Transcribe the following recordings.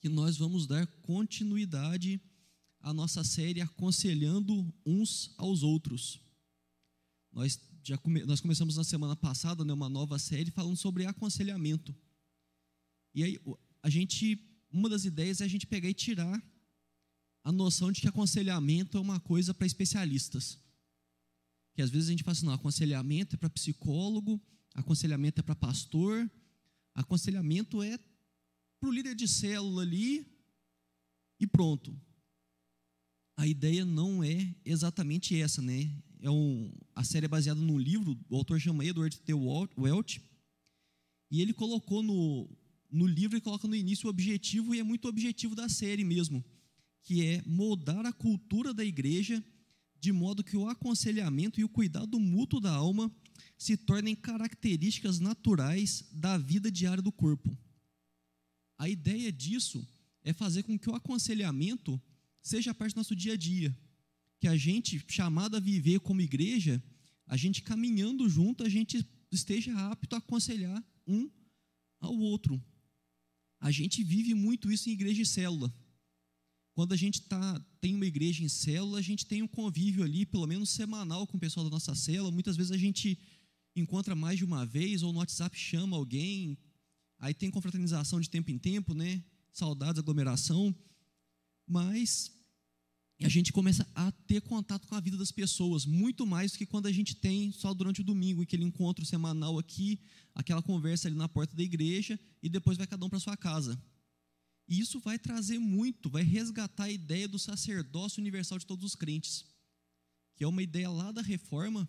que nós vamos dar continuidade à nossa série Aconselhando uns aos outros. Nós já come, nós começamos na semana passada né, uma nova série falando sobre aconselhamento. E aí a gente, uma das ideias é a gente pegar e tirar a noção de que aconselhamento é uma coisa para especialistas. Que às vezes a gente fala assim, não, aconselhamento é para psicólogo, aconselhamento é para pastor, aconselhamento é para o líder de célula ali e pronto. A ideia não é exatamente essa, né? É um, a série é baseada num livro, o autor chama Edward T. Welch, e ele colocou no, no livro e coloca no início o objetivo, e é muito objetivo da série mesmo, que é moldar a cultura da igreja de modo que o aconselhamento e o cuidado mútuo da alma se tornem características naturais da vida diária do corpo. A ideia disso é fazer com que o aconselhamento seja parte do nosso dia a dia, que a gente, chamado a viver como igreja, a gente caminhando junto, a gente esteja apto a aconselhar um ao outro. A gente vive muito isso em igreja e célula. Quando a gente tá, tem uma igreja em célula, a gente tem um convívio ali, pelo menos semanal, com o pessoal da nossa célula. Muitas vezes a gente encontra mais de uma vez, ou no WhatsApp chama alguém, aí tem confraternização de tempo em tempo, né? Saudades, aglomeração. Mas a gente começa a ter contato com a vida das pessoas, muito mais do que quando a gente tem só durante o domingo, aquele encontro semanal aqui, aquela conversa ali na porta da igreja, e depois vai cada um para sua casa. E isso vai trazer muito, vai resgatar a ideia do sacerdócio universal de todos os crentes, que é uma ideia lá da reforma,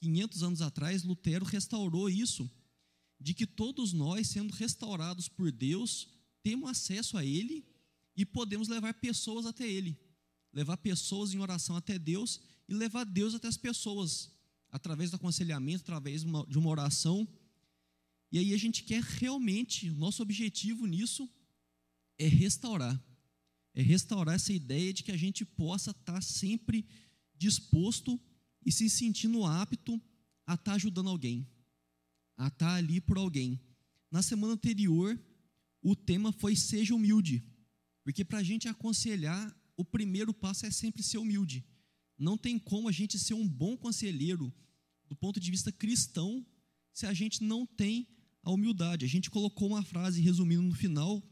500 anos atrás, Lutero restaurou isso, de que todos nós, sendo restaurados por Deus, temos acesso a Ele e podemos levar pessoas até Ele, levar pessoas em oração até Deus e levar Deus até as pessoas, através do aconselhamento, através de uma oração. E aí a gente quer realmente, nosso objetivo nisso é restaurar. É restaurar essa ideia de que a gente possa estar sempre disposto e se sentindo apto a estar ajudando alguém, a estar ali por alguém. Na semana anterior, o tema foi seja humilde, porque para a gente aconselhar, o primeiro passo é sempre ser humilde. Não tem como a gente ser um bom conselheiro do ponto de vista cristão se a gente não tem a humildade. A gente colocou uma frase resumindo no final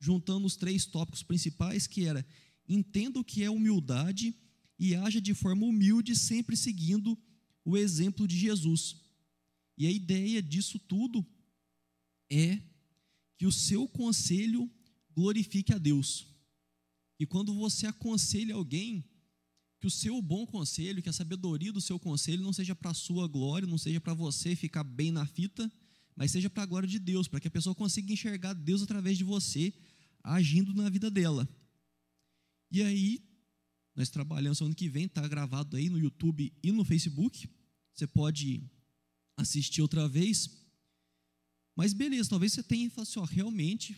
juntando os três tópicos principais, que era entenda o que é humildade e haja de forma humilde, sempre seguindo o exemplo de Jesus. E a ideia disso tudo é que o seu conselho glorifique a Deus. E quando você aconselha alguém, que o seu bom conselho, que a sabedoria do seu conselho não seja para a sua glória, não seja para você ficar bem na fita, mas seja para a glória de Deus, para que a pessoa consiga enxergar Deus através de você, agindo na vida dela. E aí, nós trabalhamos ano que vem, está gravado aí no YouTube e no Facebook. Você pode assistir outra vez. Mas beleza, talvez você tenha falado assim, ó, realmente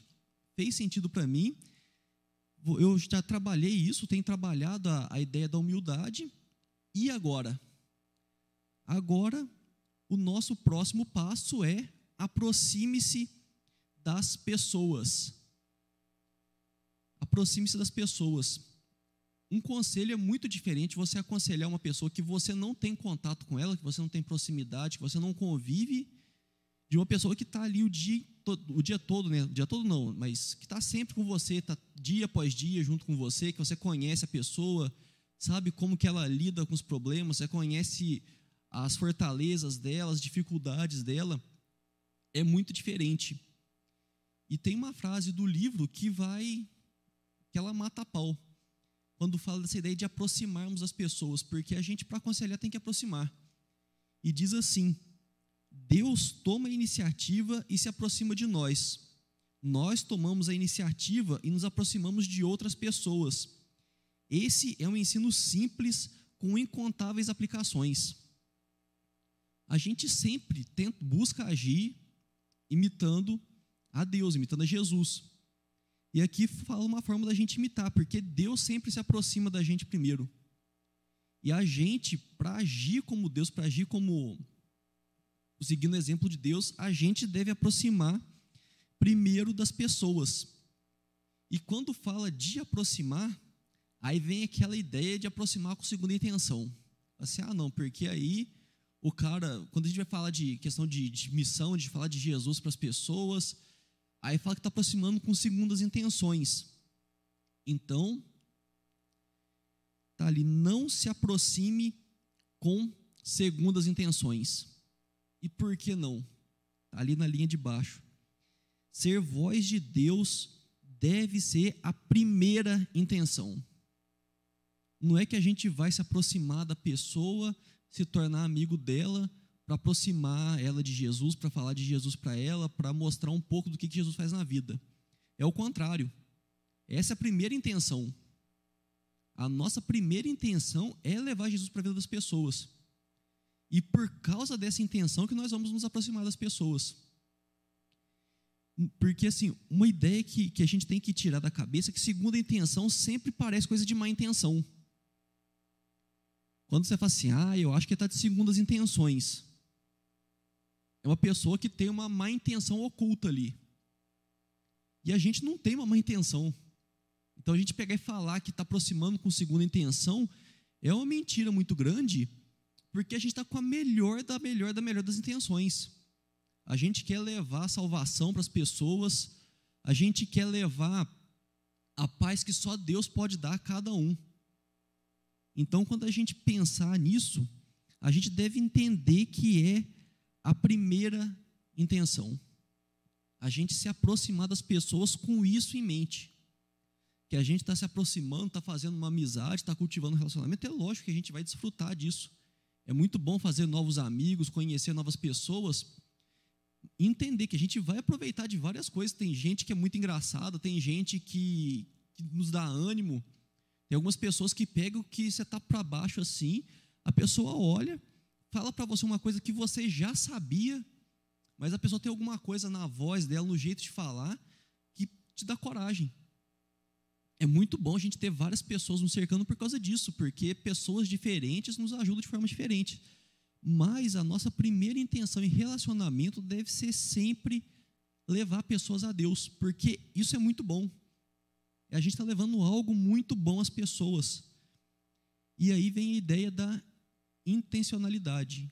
fez sentido para mim. Eu já trabalhei isso, tenho trabalhado a, a ideia da humildade. E agora? Agora, o nosso próximo passo é aproxime-se das pessoas aproxime-se das pessoas. Um conselho é muito diferente você aconselhar uma pessoa que você não tem contato com ela, que você não tem proximidade, que você não convive, de uma pessoa que está ali o dia, o dia todo, né? O dia todo não, mas que está sempre com você, está dia após dia junto com você, que você conhece a pessoa, sabe como que ela lida com os problemas, você conhece as fortalezas dela, as dificuldades dela, é muito diferente. E tem uma frase do livro que vai que ela mata a pau. Quando fala dessa ideia de aproximarmos as pessoas, porque a gente, para aconselhar, tem que aproximar. E diz assim: Deus toma a iniciativa e se aproxima de nós. Nós tomamos a iniciativa e nos aproximamos de outras pessoas. Esse é um ensino simples com incontáveis aplicações. A gente sempre tenta, busca agir imitando a Deus, imitando a Jesus. E aqui fala uma forma da gente imitar, porque Deus sempre se aproxima da gente primeiro. E a gente, para agir como Deus, para agir como seguindo o exemplo de Deus, a gente deve aproximar primeiro das pessoas. E quando fala de aproximar, aí vem aquela ideia de aproximar com segunda intenção. Assim, ah, não, porque aí o cara, quando a gente vai falar de questão de, de missão, de falar de Jesus para as pessoas, aí fala que está aproximando com segundas intenções. Então, tá ali, não se aproxime com segundas intenções. E por que não? Tá ali na linha de baixo. Ser voz de Deus deve ser a primeira intenção. Não é que a gente vai se aproximar da pessoa, se tornar amigo dela, para aproximar ela de Jesus, para falar de Jesus para ela, para mostrar um pouco do que Jesus faz na vida. É o contrário. Essa é a primeira intenção. A nossa primeira intenção é levar Jesus para a vida das pessoas. E por causa dessa intenção que nós vamos nos aproximar das pessoas. Porque, assim, uma ideia que, que a gente tem que tirar da cabeça é que segunda intenção sempre parece coisa de má intenção. Quando você fala assim, ah, eu acho que está de segundas intenções. É uma pessoa que tem uma má intenção oculta ali. E a gente não tem uma má intenção. Então a gente pegar e falar que está aproximando com segunda intenção é uma mentira muito grande, porque a gente está com a melhor da melhor da melhor das intenções. A gente quer levar a salvação para as pessoas, a gente quer levar a paz que só Deus pode dar a cada um. Então, quando a gente pensar nisso, a gente deve entender que é a primeira intenção. A gente se aproximar das pessoas com isso em mente. Que a gente está se aproximando, está fazendo uma amizade, está cultivando um relacionamento, é lógico que a gente vai desfrutar disso. É muito bom fazer novos amigos, conhecer novas pessoas, entender que a gente vai aproveitar de várias coisas. Tem gente que é muito engraçada, tem gente que, que nos dá ânimo. Tem algumas pessoas que pegam que você está para baixo assim, a pessoa olha, fala para você uma coisa que você já sabia, mas a pessoa tem alguma coisa na voz dela, no jeito de falar, que te dá coragem. É muito bom a gente ter várias pessoas nos cercando por causa disso, porque pessoas diferentes nos ajudam de forma diferente. Mas a nossa primeira intenção em relacionamento deve ser sempre levar pessoas a Deus, porque isso é muito bom. A gente está levando algo muito bom às pessoas. E aí vem a ideia da intencionalidade.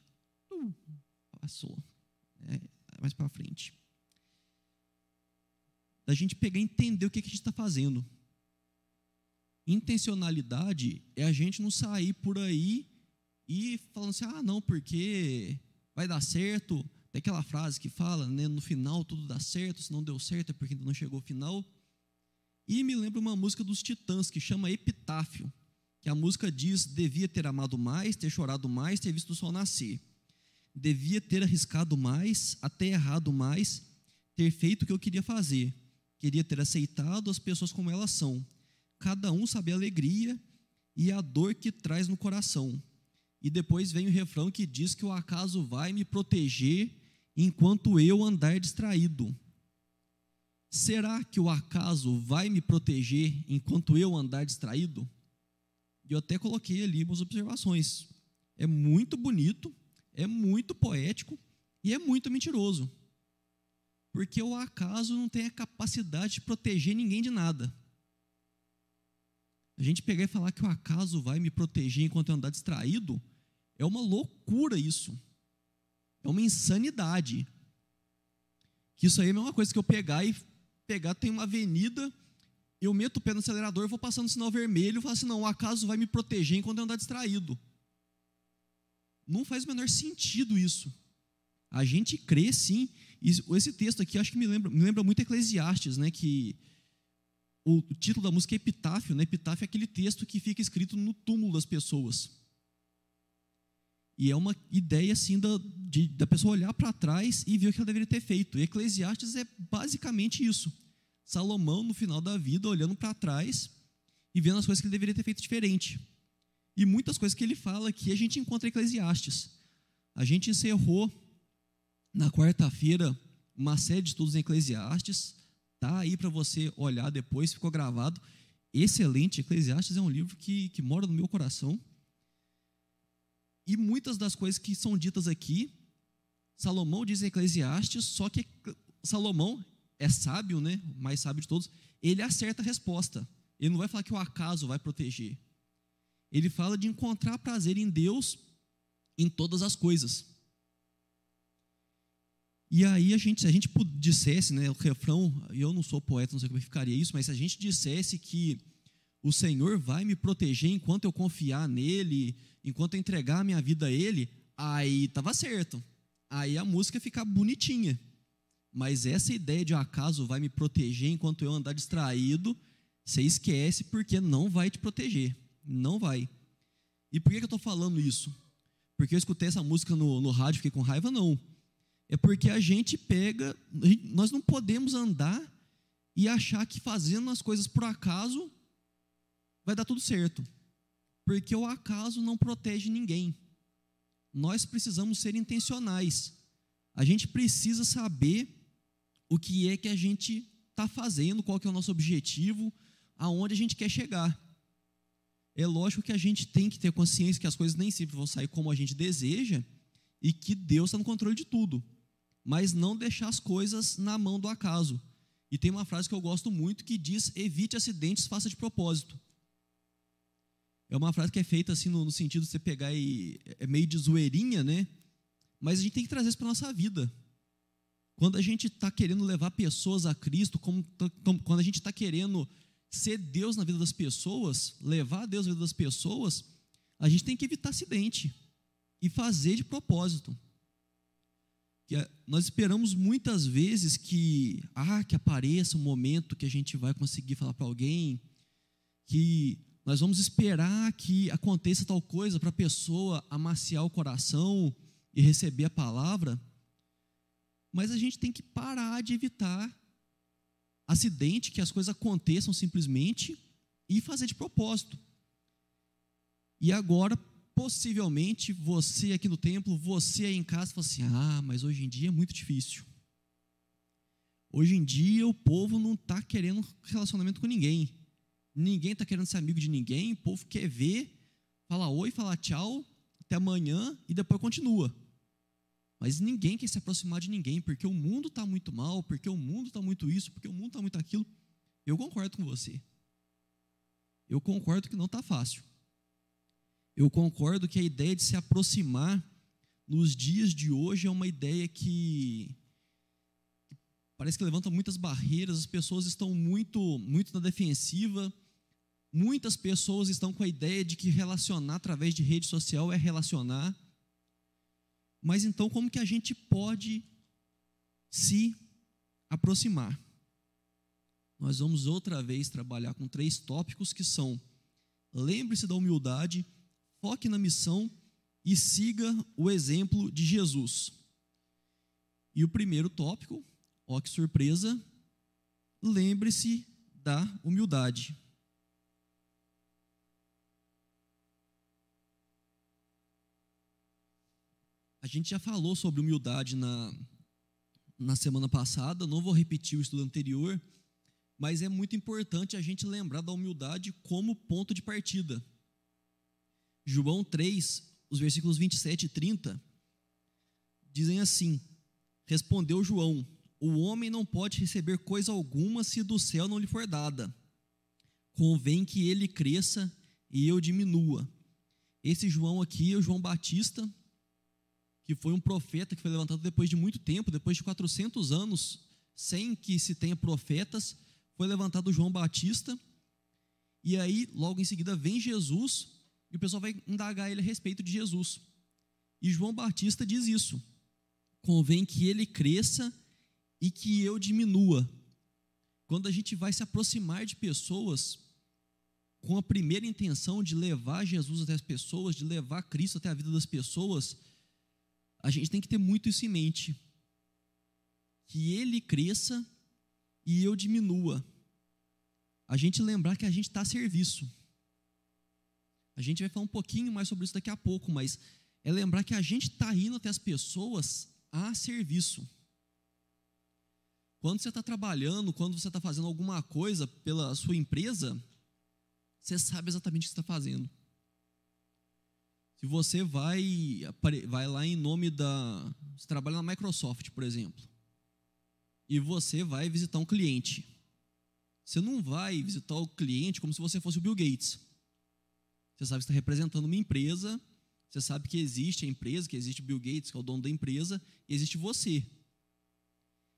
Uh, passou. É, mais para frente. Da gente pegar e entender o que, que a gente está fazendo. Intencionalidade é a gente não sair por aí e falando assim, ah, não, porque vai dar certo. Tem aquela frase que fala, né, no final tudo dá certo, se não deu certo é porque ainda não chegou ao final. E me lembra uma música dos Titãs que chama Epitáfio, que a música diz: devia ter amado mais, ter chorado mais, ter visto o sol nascer. Devia ter arriscado mais, até errado mais, ter feito o que eu queria fazer. Queria ter aceitado as pessoas como elas são. Cada um sabe a alegria e a dor que traz no coração. E depois vem o refrão que diz que o acaso vai me proteger enquanto eu andar distraído. Será que o acaso vai me proteger enquanto eu andar distraído? E eu até coloquei ali umas observações. É muito bonito, é muito poético e é muito mentiroso. Porque o acaso não tem a capacidade de proteger ninguém de nada. A gente pegar e falar que o acaso vai me proteger enquanto eu andar distraído, é uma loucura isso. É uma insanidade. Que isso aí é a mesma coisa que eu pegar e pegar, tem uma avenida, eu meto o pé no acelerador, vou passando o sinal vermelho e falo assim: não, o acaso vai me proteger enquanto eu andar distraído. Não faz o menor sentido isso. A gente crê sim. Esse texto aqui acho que me lembra, me lembra muito Eclesiastes, né? Que o, título da música é Epitáfio, né? Epitáfio é aquele texto que fica escrito no túmulo das pessoas. E é uma ideia assim da, de, da pessoa olhar para trás e ver o que ela deveria ter feito. E Eclesiastes é basicamente isso. Salomão, no final da vida, olhando para trás e vendo as coisas que ele deveria ter feito diferente. E muitas coisas que ele fala aqui a gente encontra em Eclesiastes. A gente encerrou na quarta-feira uma série de estudos em Eclesiastes. Tá aí para você olhar depois, ficou gravado. Excelente, Eclesiastes é um livro que, que mora no meu coração. E muitas das coisas que são ditas aqui, Salomão diz em Eclesiastes, só que Salomão é sábio, né? O mais sábio de todos. ele acerta a resposta. Ele não vai falar que o acaso vai proteger. Ele fala de encontrar prazer em Deus em todas as coisas. E aí a gente, se a gente dissesse, né, o refrão, eu não sou poeta, não sei como ficaria isso, mas se a gente dissesse que o Senhor vai me proteger enquanto eu confiar nele, enquanto eu entregar a minha vida a ele, aí estava certo. Aí a música fica bonitinha. Mas essa ideia de acaso vai me proteger enquanto eu andar distraído, você esquece porque não vai te proteger. Não vai. E por que eu estou falando isso? Porque eu escutei essa música no, no rádio e fiquei com raiva? Não. É porque a gente pega, nós não podemos andar e achar que fazendo as coisas por acaso vai dar tudo certo. Porque o acaso não protege ninguém. Nós precisamos ser intencionais. A gente precisa saber o que é que a gente está fazendo, qual que é o nosso objetivo, aonde a gente quer chegar. É lógico que a gente tem que ter consciência que as coisas nem sempre vão sair como a gente deseja e que Deus está no controle de tudo, mas não deixar as coisas na mão do acaso. E tem uma frase que eu gosto muito que diz: evite acidentes, faça de propósito. É uma frase que é feita assim no, no sentido de você pegar e é meio de zoeirinha, né? Mas a gente tem que trazer isso para nossa vida. Quando a gente está querendo levar pessoas a Cristo, como, quando a gente está querendo ser Deus na vida das pessoas, levar Deus na vida das pessoas, a gente tem que evitar acidente e fazer de propósito. Que é, nós esperamos muitas vezes que, ah, que apareça um momento que a gente vai conseguir falar para alguém, que nós vamos esperar que aconteça tal coisa para a pessoa amaciar o coração e receber a palavra. Mas a gente tem que parar de evitar acidente, que as coisas aconteçam simplesmente e fazer de propósito. E agora, possivelmente, você aqui no templo, você aí em casa, fala assim: ah, mas hoje em dia é muito difícil. Hoje em dia o povo não está querendo relacionamento com ninguém. Ninguém está querendo ser amigo de ninguém. O povo quer ver, falar oi, falar tchau, até amanhã e depois continua. Mas ninguém quer se aproximar de ninguém, porque o mundo está muito mal, porque o mundo está muito isso, porque o mundo está muito aquilo. Eu concordo com você. Eu concordo que não está fácil. Eu concordo que a ideia de se aproximar nos dias de hoje é uma ideia que parece que levanta muitas barreiras, as pessoas estão muito, muito na defensiva. Muitas pessoas estão com a ideia de que relacionar através de rede social é relacionar. Mas então, como que a gente pode se aproximar? Nós vamos outra vez trabalhar com três tópicos que são: lembre-se da humildade, foque na missão e siga o exemplo de Jesus. E o primeiro tópico, ó que surpresa, lembre-se da humildade. A gente já falou sobre humildade na, na semana passada, não vou repetir o estudo anterior, mas é muito importante a gente lembrar da humildade como ponto de partida. João 3, os versículos 27 e 30, dizem assim: Respondeu João: O homem não pode receber coisa alguma se do céu não lhe for dada. Convém que ele cresça e eu diminua. Esse João aqui é o João Batista, que foi um profeta que foi levantado depois de muito tempo, depois de 400 anos, sem que se tenha profetas, foi levantado João Batista. E aí, logo em seguida, vem Jesus, e o pessoal vai indagar ele a respeito de Jesus. E João Batista diz isso: convém que ele cresça e que eu diminua. Quando a gente vai se aproximar de pessoas com a primeira intenção de levar Jesus até as pessoas, de levar Cristo até a vida das pessoas, a gente tem que ter muito isso em mente. Que ele cresça e eu diminua. A gente lembrar que a gente está a serviço. A gente vai falar um pouquinho mais sobre isso daqui a pouco, mas é lembrar que a gente está indo até as pessoas a serviço. Quando você está trabalhando, quando você está fazendo alguma coisa pela sua empresa, você sabe exatamente o que está fazendo. Se você vai, vai lá em nome da. Você trabalha na Microsoft, por exemplo, e você vai visitar um cliente. Você não vai visitar o cliente como se você fosse o Bill Gates. Você sabe que está representando uma empresa, você sabe que existe a empresa, que existe o Bill Gates, que é o dono da empresa, e existe você.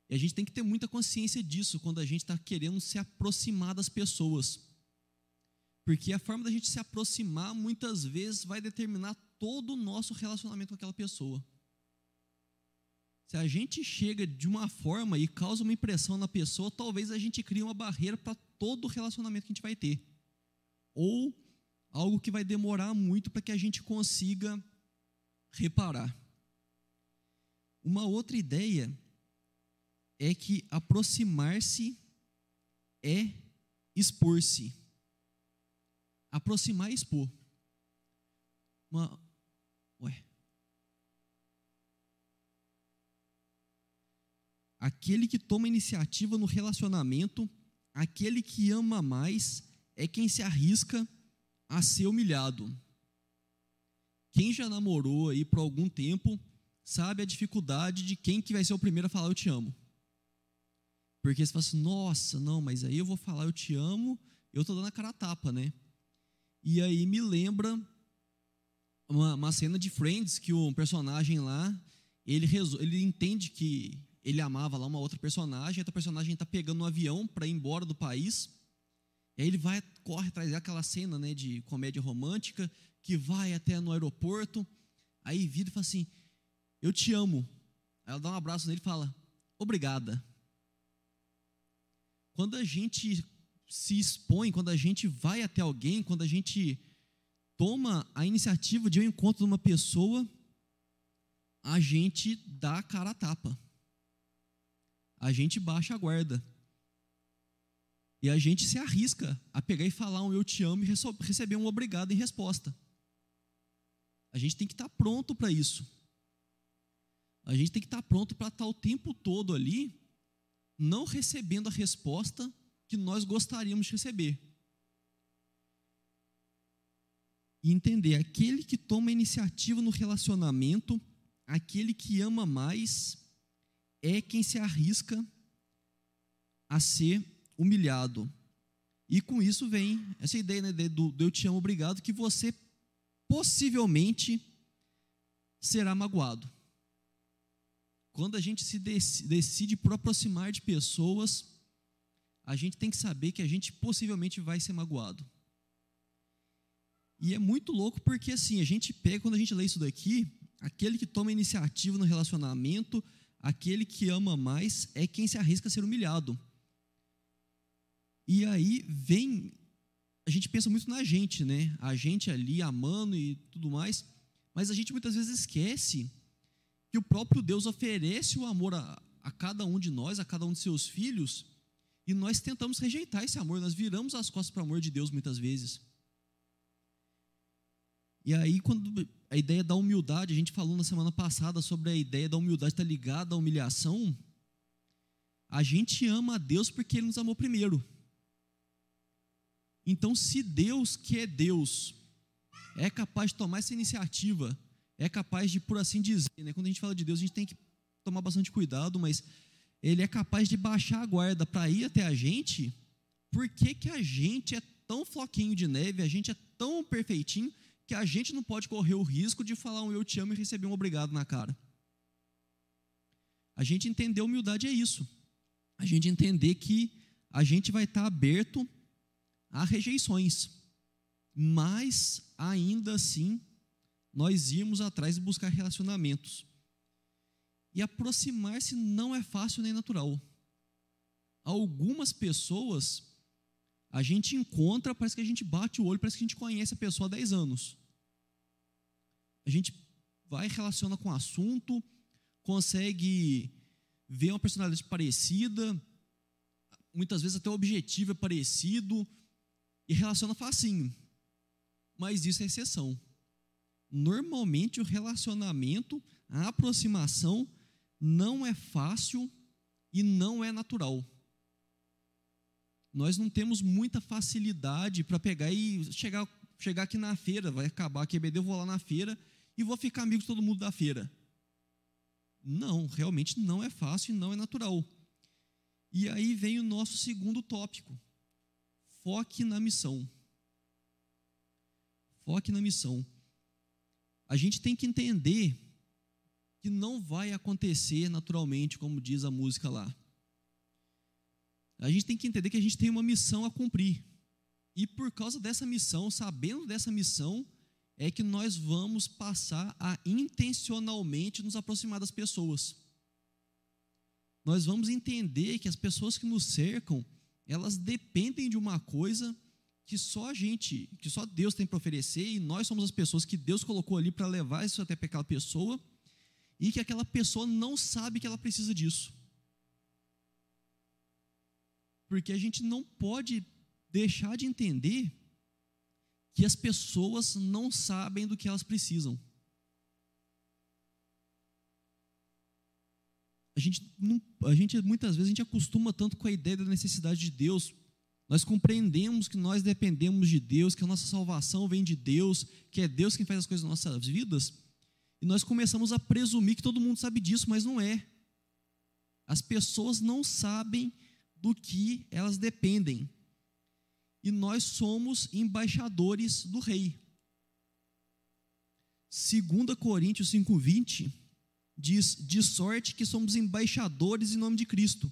E a gente tem que ter muita consciência disso quando a gente está querendo se aproximar das pessoas. Porque a forma da gente se aproximar muitas vezes vai determinar todo o nosso relacionamento com aquela pessoa. Se a gente chega de uma forma e causa uma impressão na pessoa, talvez a gente crie uma barreira para todo o relacionamento que a gente vai ter. Ou algo que vai demorar muito para que a gente consiga reparar. Uma outra ideia é que aproximar-se é expor-se. Aproximar e expor. Uma, ué. Aquele que toma iniciativa no relacionamento, aquele que ama mais, é quem se arrisca a ser humilhado. Quem já namorou aí por algum tempo sabe a dificuldade de quem que vai ser o primeiro a falar eu te amo. Porque você fala assim, nossa, não, mas aí eu vou falar eu te amo, eu estou dando a cara a tapa, né? E aí me lembra uma, uma cena de Friends que o personagem lá, ele, ele entende que ele amava lá uma outra personagem, outra personagem está pegando um avião para ir embora do país, e aí ele vai, corre atrás daquela cena né, de comédia romântica, que vai até no aeroporto, aí vira e fala assim, eu te amo. Aí ela dá um abraço nele e fala, obrigada. Quando a gente se expõe, quando a gente vai até alguém, quando a gente toma a iniciativa de um encontro de uma pessoa, a gente dá a cara a tapa. A gente baixa a guarda. E a gente se arrisca a pegar e falar um eu te amo e receber um obrigado em resposta. A gente tem que estar pronto para isso. A gente tem que estar pronto para estar o tempo todo ali não recebendo a resposta que nós gostaríamos de receber. E entender, aquele que toma iniciativa no relacionamento, aquele que ama mais, é quem se arrisca a ser humilhado. E com isso vem essa ideia né, do, do eu te amo, obrigado, que você possivelmente será magoado. Quando a gente se decide por aproximar de pessoas, a gente tem que saber que a gente possivelmente vai ser magoado. E é muito louco porque assim, a gente pega, quando a gente lê isso daqui, aquele que toma iniciativa no relacionamento, aquele que ama mais, é quem se arrisca a ser humilhado. E aí vem, a gente pensa muito na gente, né? A gente ali amando e tudo mais, mas a gente muitas vezes esquece que o próprio Deus oferece o amor a, a cada um de nós, a cada um de seus filhos, e nós tentamos rejeitar esse amor, nós viramos as costas para o amor de Deus muitas vezes. E aí, quando a ideia da humildade, a gente falou na semana passada sobre a ideia da humildade estar ligada à humilhação, a gente ama a Deus porque Ele nos amou primeiro. Então, se Deus, que é Deus, é capaz de tomar essa iniciativa é capaz de, por assim dizer, né? quando a gente fala de Deus, a gente tem que tomar bastante cuidado, mas ele é capaz de baixar a guarda para ir até a gente, por que, que a gente é tão floquinho de neve, a gente é tão perfeitinho, que a gente não pode correr o risco de falar um eu te amo e receber um obrigado na cara? A gente entender humildade é isso. A gente entender que a gente vai estar aberto a rejeições, mas ainda assim nós irmos atrás e buscar relacionamentos. E aproximar-se não é fácil nem natural. Algumas pessoas a gente encontra, parece que a gente bate o olho, parece que a gente conhece a pessoa há 10 anos. A gente vai relaciona com o assunto, consegue ver uma personalidade parecida, muitas vezes até o objetivo é parecido, e relaciona facinho. Mas isso é exceção normalmente o relacionamento, a aproximação não é fácil e não é natural. Nós não temos muita facilidade para pegar e chegar, chegar aqui na feira, vai acabar a QBD, eu vou lá na feira e vou ficar amigo de todo mundo da feira. Não, realmente não é fácil e não é natural. E aí vem o nosso segundo tópico, foque na missão. Foque na missão. A gente tem que entender que não vai acontecer naturalmente, como diz a música lá. A gente tem que entender que a gente tem uma missão a cumprir. E por causa dessa missão, sabendo dessa missão, é que nós vamos passar a intencionalmente nos aproximar das pessoas. Nós vamos entender que as pessoas que nos cercam, elas dependem de uma coisa que só a gente, que só Deus tem para oferecer, e nós somos as pessoas que Deus colocou ali para levar isso até aquela pessoa, e que aquela pessoa não sabe que ela precisa disso. Porque a gente não pode deixar de entender que as pessoas não sabem do que elas precisam. A gente, não, a gente muitas vezes a gente acostuma tanto com a ideia da necessidade de Deus nós compreendemos que nós dependemos de Deus, que a nossa salvação vem de Deus, que é Deus quem faz as coisas nas nossas vidas, e nós começamos a presumir que todo mundo sabe disso, mas não é. As pessoas não sabem do que elas dependem. E nós somos embaixadores do rei. 2 Coríntios 5:20 diz: "De sorte que somos embaixadores em nome de Cristo,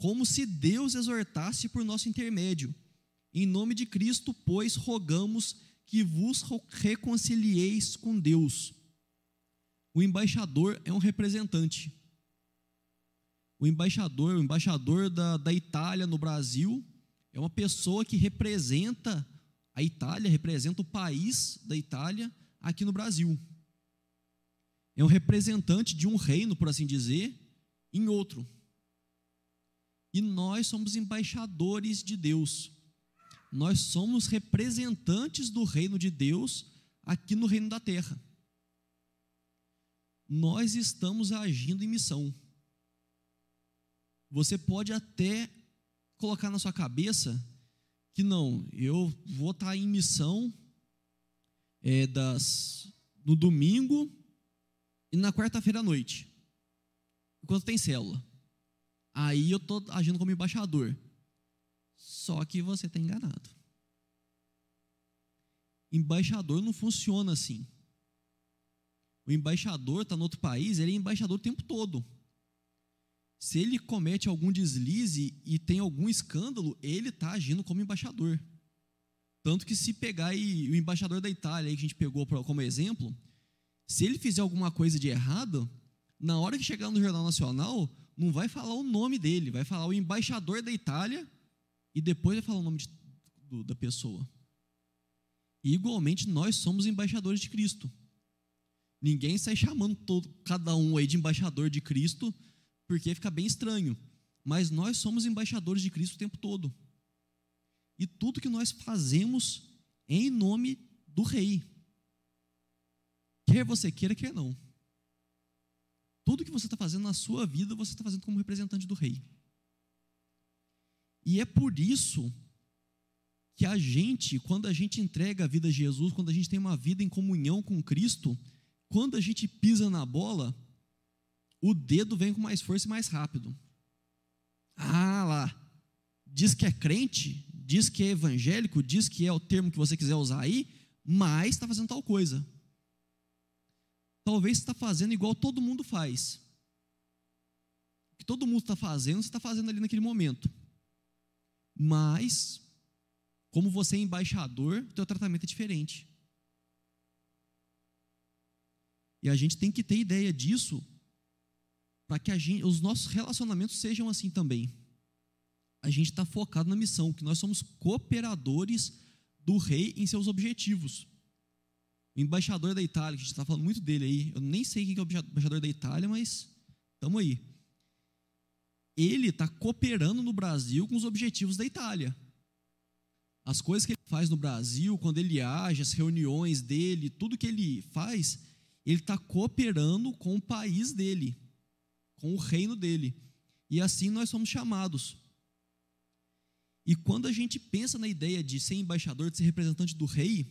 como se Deus exortasse por nosso intermédio. Em nome de Cristo, pois, rogamos que vos reconcilieis com Deus. O embaixador é um representante. O embaixador, o embaixador da, da Itália no Brasil, é uma pessoa que representa a Itália, representa o país da Itália aqui no Brasil. É um representante de um reino, por assim dizer, em outro. E nós somos embaixadores de Deus. Nós somos representantes do reino de Deus aqui no reino da terra. Nós estamos agindo em missão. Você pode até colocar na sua cabeça que não, eu vou estar em missão é, das, no domingo e na quarta-feira à noite, enquanto tem célula. Aí eu estou agindo como embaixador. Só que você está enganado. Embaixador não funciona assim. O embaixador está no outro país, ele é embaixador o tempo todo. Se ele comete algum deslize e tem algum escândalo, ele está agindo como embaixador. Tanto que se pegar o embaixador da Itália, aí que a gente pegou como exemplo, se ele fizer alguma coisa de errado, na hora que chegar no Jornal Nacional, não vai falar o nome dele, vai falar o embaixador da Itália e depois vai falar o nome de, do, da pessoa. E, igualmente, nós somos embaixadores de Cristo. Ninguém sai chamando todo, cada um aí de embaixador de Cristo, porque fica bem estranho. Mas nós somos embaixadores de Cristo o tempo todo. E tudo que nós fazemos é em nome do Rei. Quer você queira, quer não. Tudo que você está fazendo na sua vida, você está fazendo como representante do rei. E é por isso que a gente, quando a gente entrega a vida a Jesus, quando a gente tem uma vida em comunhão com Cristo, quando a gente pisa na bola, o dedo vem com mais força e mais rápido. Ah lá, diz que é crente, diz que é evangélico, diz que é o termo que você quiser usar aí, mas está fazendo tal coisa talvez está fazendo igual todo mundo faz. O que todo mundo está fazendo, você está fazendo ali naquele momento. Mas, como você é embaixador, o teu tratamento é diferente. E a gente tem que ter ideia disso para que gente, os nossos relacionamentos sejam assim também. A gente está focado na missão, que nós somos cooperadores do rei em seus objetivos. O embaixador da Itália, que a gente está falando muito dele aí, eu nem sei quem é o embaixador da Itália, mas estamos aí. Ele está cooperando no Brasil com os objetivos da Itália. As coisas que ele faz no Brasil, quando ele age, as reuniões dele, tudo que ele faz, ele está cooperando com o país dele, com o reino dele. E assim nós somos chamados. E quando a gente pensa na ideia de ser embaixador, de ser representante do rei,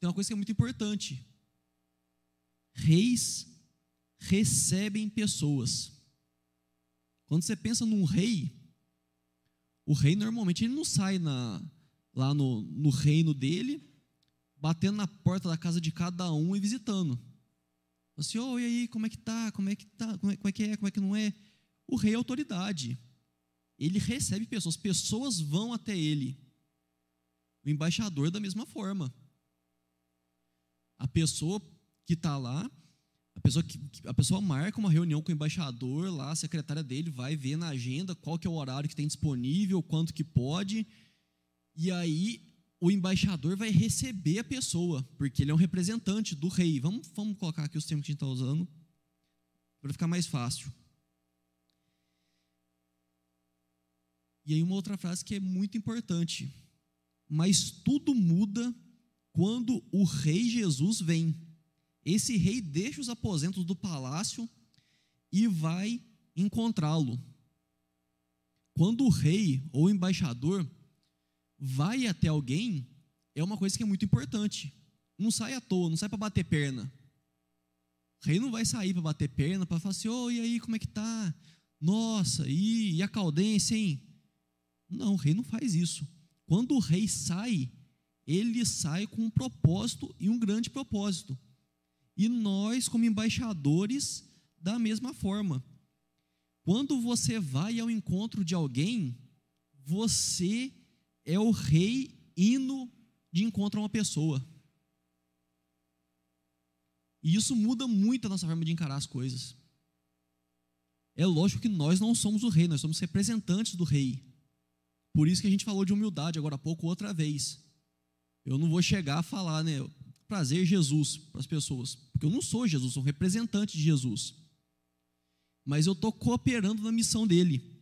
tem uma coisa que é muito importante. Reis recebem pessoas. Quando você pensa num rei, O rei normalmente ele não sai na, lá no, no reino dele, batendo na porta da casa de cada um e visitando. Assim, oh, e aí, como é que tá? Como é que tá? Como é, como é que é? Como é que não é? O rei é autoridade. Ele recebe pessoas, pessoas vão até ele. O embaixador da mesma forma. A pessoa que está lá, a pessoa, que, a pessoa marca uma reunião com o embaixador lá, a secretária dele vai ver na agenda qual que é o horário que tem disponível, quanto que pode, e aí o embaixador vai receber a pessoa, porque ele é um representante do rei. Vamos, vamos colocar aqui os termos que a gente está usando, para ficar mais fácil. E aí uma outra frase que é muito importante. Mas tudo muda quando o rei Jesus vem. Esse rei deixa os aposentos do palácio e vai encontrá-lo. Quando o rei ou o embaixador vai até alguém, é uma coisa que é muito importante. Não sai à toa, não sai para bater perna. O rei não vai sair para bater perna, para falar assim, oh, e aí, como é que tá? Nossa, e, e a caldência, hein? Não, o rei não faz isso. Quando o rei sai, ele sai com um propósito e um grande propósito. E nós, como embaixadores, da mesma forma. Quando você vai ao encontro de alguém, você é o rei indo de encontro a uma pessoa. E isso muda muito a nossa forma de encarar as coisas. É lógico que nós não somos o rei, nós somos representantes do rei. Por isso que a gente falou de humildade agora há pouco, outra vez. Eu não vou chegar a falar, né? Prazer, Jesus, para as pessoas. Porque eu não sou Jesus, sou representante de Jesus. Mas eu estou cooperando na missão dele.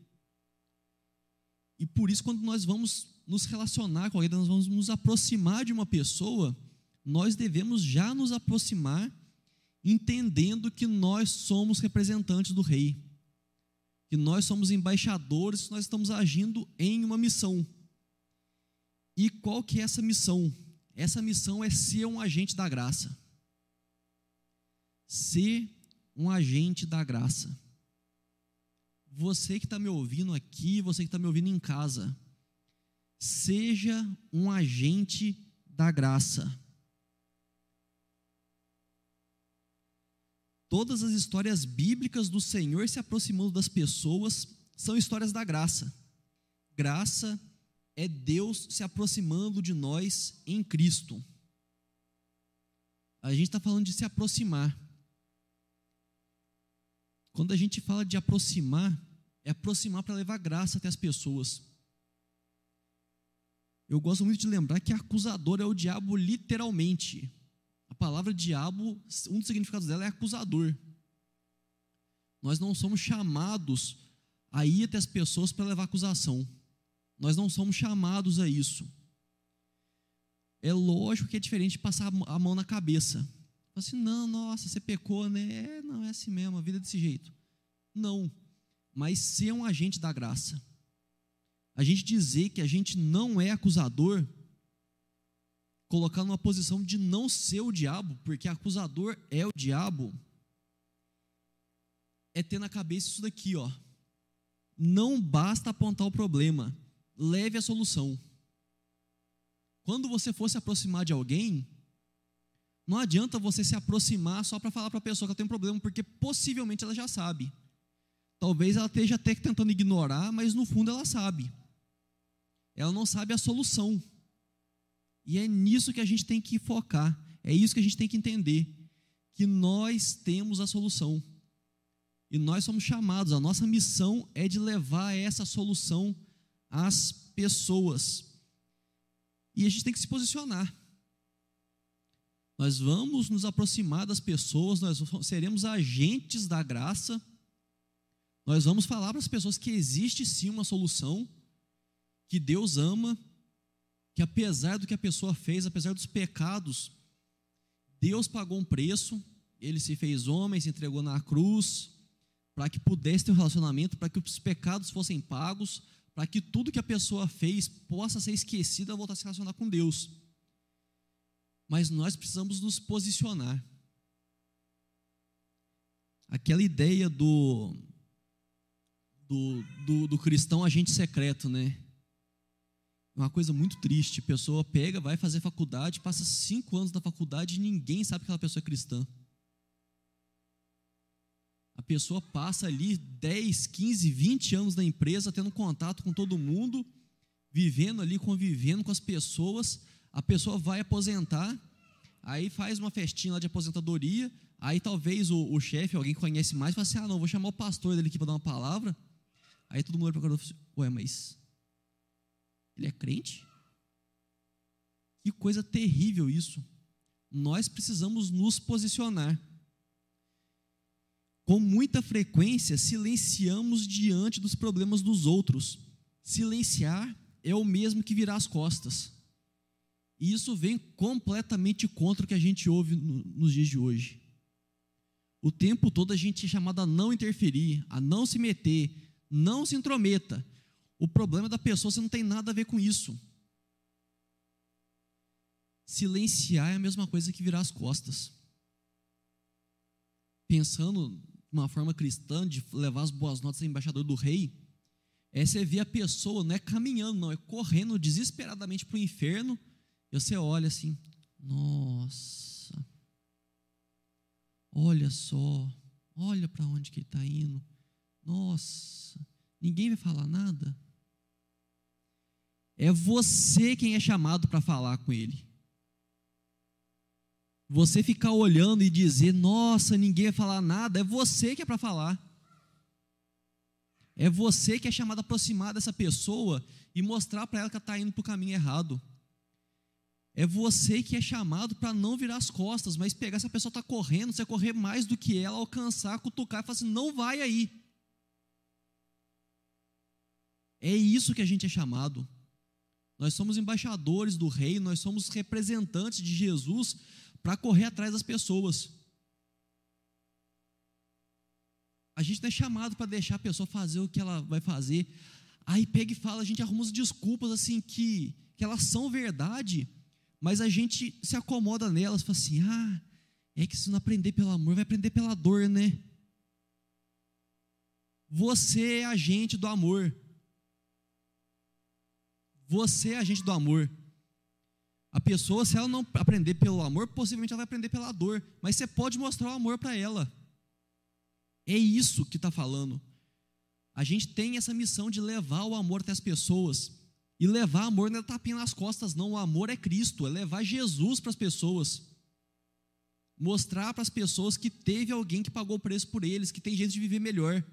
E por isso, quando nós vamos nos relacionar com alguém, nós vamos nos aproximar de uma pessoa, nós devemos já nos aproximar entendendo que nós somos representantes do rei, que nós somos embaixadores, nós estamos agindo em uma missão. E qual que é essa missão? Essa missão é ser um agente da graça. Ser um agente da graça. Você que está me ouvindo aqui, você que está me ouvindo em casa, seja um agente da graça. Todas as histórias bíblicas do Senhor se aproximando das pessoas são histórias da graça. Graça é Deus se aproximando de nós em Cristo. A gente está falando de se aproximar. Quando a gente fala de aproximar, é aproximar para levar graça até as pessoas. Eu gosto muito de lembrar que acusador é o diabo literalmente. A palavra diabo, um dos significados dela é acusador. Nós não somos chamados a ir até as pessoas para levar acusação. Nós não somos chamados a isso. É lógico que é diferente de passar a mão na cabeça. Assim, não, nossa, você pecou, né? É, não, é assim mesmo, a vida é desse jeito. Não. Mas ser um agente da graça a gente dizer que a gente não é acusador, colocar numa posição de não ser o diabo, porque acusador é o diabo, é ter na cabeça isso daqui, ó. Não basta apontar o problema, leve a solução. Quando você for se aproximar de alguém, não adianta você se aproximar só para falar para a pessoa que ela tem um problema, porque possivelmente ela já sabe. Talvez ela esteja até tentando ignorar, mas no fundo ela sabe ela não sabe a solução. E é nisso que a gente tem que focar, é isso que a gente tem que entender, que nós temos a solução. E nós somos chamados, a nossa missão é de levar essa solução às pessoas. E a gente tem que se posicionar. Nós vamos nos aproximar das pessoas, nós seremos agentes da graça. Nós vamos falar para as pessoas que existe sim uma solução que Deus ama, que apesar do que a pessoa fez, apesar dos pecados, Deus pagou um preço, ele se fez homem, se entregou na cruz, para que pudesse ter um relacionamento, para que os pecados fossem pagos, para que tudo que a pessoa fez possa ser esquecido e voltar a se relacionar com Deus. Mas nós precisamos nos posicionar. Aquela ideia do, do, do, do cristão agente secreto, né? Uma coisa muito triste. A pessoa pega, vai fazer faculdade, passa cinco anos na faculdade e ninguém sabe que aquela pessoa é cristã. A pessoa passa ali 10, 15, 20 anos na empresa, tendo contato com todo mundo, vivendo ali, convivendo com as pessoas. A pessoa vai aposentar, aí faz uma festinha lá de aposentadoria, aí talvez o, o chefe, alguém que conhece mais, fala assim: ah, não, vou chamar o pastor dele aqui para dar uma palavra. Aí todo mundo procurou e falou assim: ué, mas ele é crente? Que coisa terrível isso. Nós precisamos nos posicionar. Com muita frequência, silenciamos diante dos problemas dos outros. Silenciar é o mesmo que virar as costas. E isso vem completamente contra o que a gente ouve nos dias de hoje. O tempo todo a gente é chamado a não interferir, a não se meter, não se intrometa. O problema da pessoa você não tem nada a ver com isso. Silenciar é a mesma coisa que virar as costas. Pensando uma forma cristã de levar as boas notas ao embaixador do rei, é você ver a pessoa, não é caminhando, não, é correndo desesperadamente para o inferno, e você olha assim, nossa, olha só, olha para onde que ele está indo, nossa, ninguém vai falar nada. É você quem é chamado para falar com ele. Você ficar olhando e dizer, nossa, ninguém vai falar nada, é você que é para falar. É você que é chamado a aproximar dessa pessoa e mostrar para ela que ela está indo para o caminho errado. É você que é chamado para não virar as costas, mas pegar essa pessoa está correndo, você correr mais do que ela, alcançar, cutucar e falar assim: não vai aí. É isso que a gente é chamado. Nós somos embaixadores do rei, nós somos representantes de Jesus para correr atrás das pessoas. A gente não é chamado para deixar a pessoa fazer o que ela vai fazer. Aí pega e fala, a gente arruma umas desculpas assim que, que elas são verdade, mas a gente se acomoda nelas, fala assim: ah, é que se não aprender pelo amor, vai aprender pela dor, né? Você é agente do amor. Você é agente do amor. A pessoa, se ela não aprender pelo amor, possivelmente ela vai aprender pela dor. Mas você pode mostrar o amor para ela. É isso que está falando. A gente tem essa missão de levar o amor até as pessoas. E levar amor não é tapinha nas costas, não. O amor é Cristo, é levar Jesus para as pessoas. Mostrar para as pessoas que teve alguém que pagou o preço por eles, que tem jeito de viver melhor.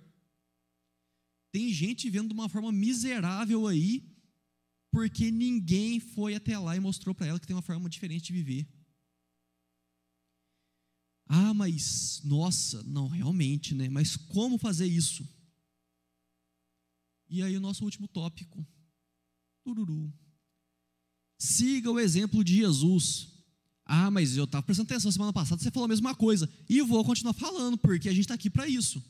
Tem gente vivendo de uma forma miserável aí, porque ninguém foi até lá e mostrou para ela que tem uma forma diferente de viver. Ah, mas nossa, não, realmente, né? Mas como fazer isso? E aí o nosso último tópico. Tururu. Siga o exemplo de Jesus. Ah, mas eu estava prestando atenção semana passada, você falou a mesma coisa. E vou continuar falando, porque a gente está aqui para isso.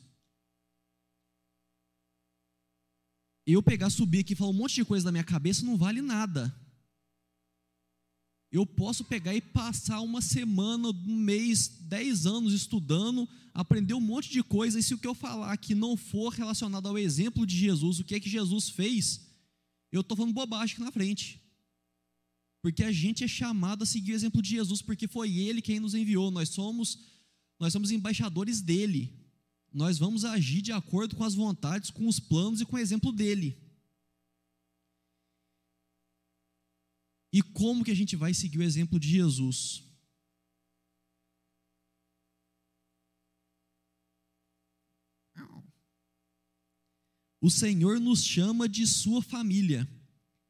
Eu pegar, subir aqui e falar um monte de coisa na minha cabeça não vale nada. Eu posso pegar e passar uma semana, um mês, dez anos estudando, aprender um monte de coisa, e se o que eu falar aqui não for relacionado ao exemplo de Jesus, o que é que Jesus fez, eu estou falando bobagem aqui na frente. Porque a gente é chamado a seguir o exemplo de Jesus, porque foi Ele quem nos enviou, nós somos, nós somos embaixadores dele nós vamos agir de acordo com as vontades, com os planos e com o exemplo dele. E como que a gente vai seguir o exemplo de Jesus? O Senhor nos chama de sua família,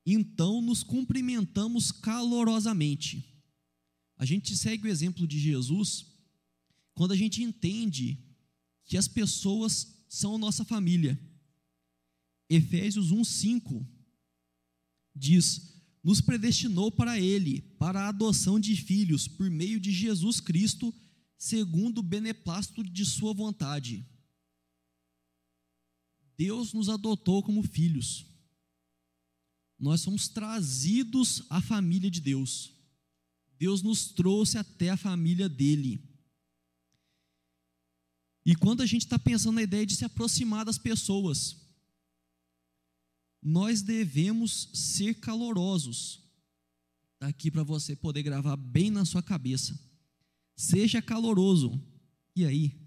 então nos cumprimentamos calorosamente. A gente segue o exemplo de Jesus quando a gente entende que as pessoas são nossa família. Efésios 1:5 diz: "Nos predestinou para ele, para a adoção de filhos por meio de Jesus Cristo, segundo o beneplácito de sua vontade." Deus nos adotou como filhos. Nós somos trazidos à família de Deus. Deus nos trouxe até a família dele. E quando a gente está pensando na ideia de se aproximar das pessoas, nós devemos ser calorosos. Está aqui para você poder gravar bem na sua cabeça. Seja caloroso. E aí?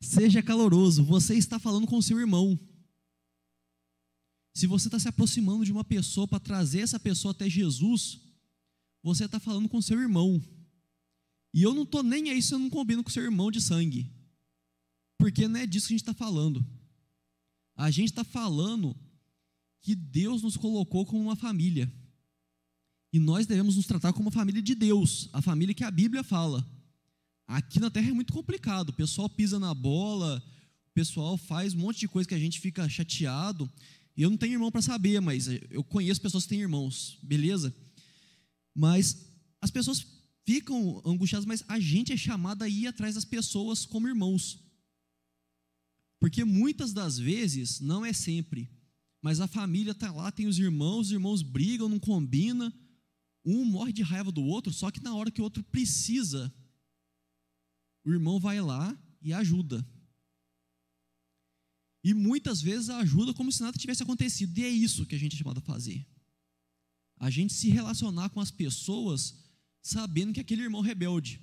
Seja caloroso. Você está falando com seu irmão. Se você está se aproximando de uma pessoa para trazer essa pessoa até Jesus, você está falando com seu irmão. E eu não estou nem aí se eu não combino com seu irmão de sangue. Porque não é disso que a gente está falando. A gente está falando que Deus nos colocou como uma família. E nós devemos nos tratar como uma família de Deus, a família que a Bíblia fala. Aqui na Terra é muito complicado. O pessoal pisa na bola, o pessoal faz um monte de coisa que a gente fica chateado. E eu não tenho irmão para saber, mas eu conheço pessoas que têm irmãos, beleza? Mas as pessoas ficam angustiadas, mas a gente é chamado a ir atrás das pessoas como irmãos. Porque muitas das vezes, não é sempre, mas a família está lá, tem os irmãos, os irmãos brigam, não combina, um morre de raiva do outro, só que na hora que o outro precisa, o irmão vai lá e ajuda. E muitas vezes ajuda como se nada tivesse acontecido. E é isso que a gente é chamado a fazer. A gente se relacionar com as pessoas sabendo que aquele irmão rebelde,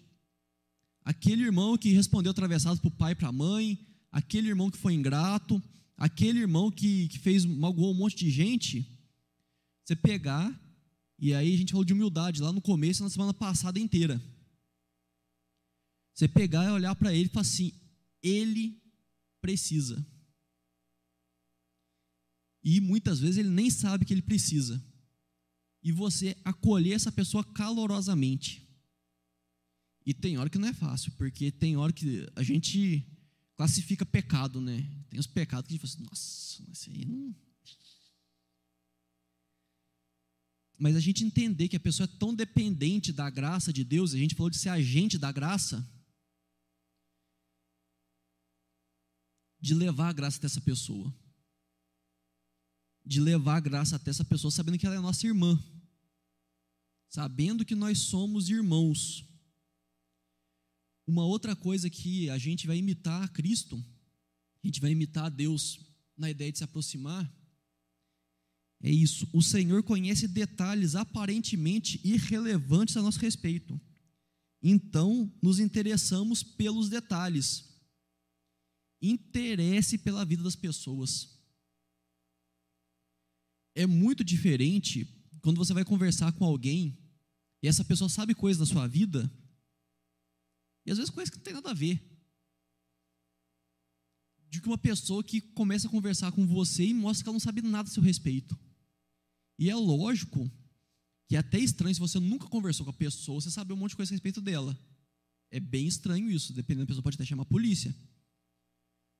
aquele irmão que respondeu atravessado para o pai e para a mãe, aquele irmão que foi ingrato, aquele irmão que, que fez magoou um monte de gente, você pegar, e aí a gente falou de humildade lá no começo, na semana passada inteira. Você pegar e olhar para ele e falar assim: ele precisa. E muitas vezes ele nem sabe que ele precisa. E você acolher essa pessoa calorosamente. E tem hora que não é fácil, porque tem hora que a gente classifica pecado, né? Tem os pecados que a gente fala assim, nossa, isso aí não. Mas a gente entender que a pessoa é tão dependente da graça de Deus, a gente falou de ser agente da graça, de levar a graça dessa pessoa de levar a graça até essa pessoa, sabendo que ela é nossa irmã, sabendo que nós somos irmãos. Uma outra coisa que a gente vai imitar Cristo, a gente vai imitar Deus na ideia de se aproximar, é isso. O Senhor conhece detalhes aparentemente irrelevantes a nosso respeito. Então, nos interessamos pelos detalhes. Interesse pela vida das pessoas é muito diferente quando você vai conversar com alguém e essa pessoa sabe coisas da sua vida e às vezes coisas que não tem nada a ver. De que uma pessoa que começa a conversar com você e mostra que ela não sabe nada a seu respeito. E é lógico que é até estranho se você nunca conversou com a pessoa, você saber um monte de coisa a respeito dela. É bem estranho isso, dependendo da pessoa, pode até chamar a polícia.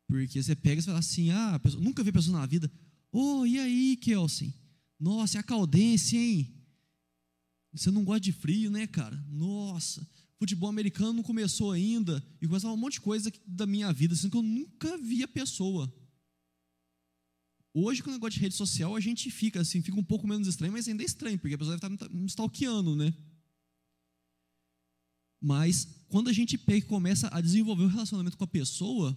Porque você pega e fala assim: ah, pessoa, nunca vi a pessoa na vida. Ô, oh, e aí, Kelsen? Nossa, é a caldense, hein? Você não gosta de frio, né, cara? Nossa, futebol americano não começou ainda. E começava um monte de coisa da minha vida, assim, que eu nunca vi a pessoa. Hoje, com o negócio de rede social, a gente fica assim, fica um pouco menos estranho, mas ainda é estranho, porque a pessoa deve estar me stalkeando, né? Mas quando a gente pega e começa a desenvolver um relacionamento com a pessoa,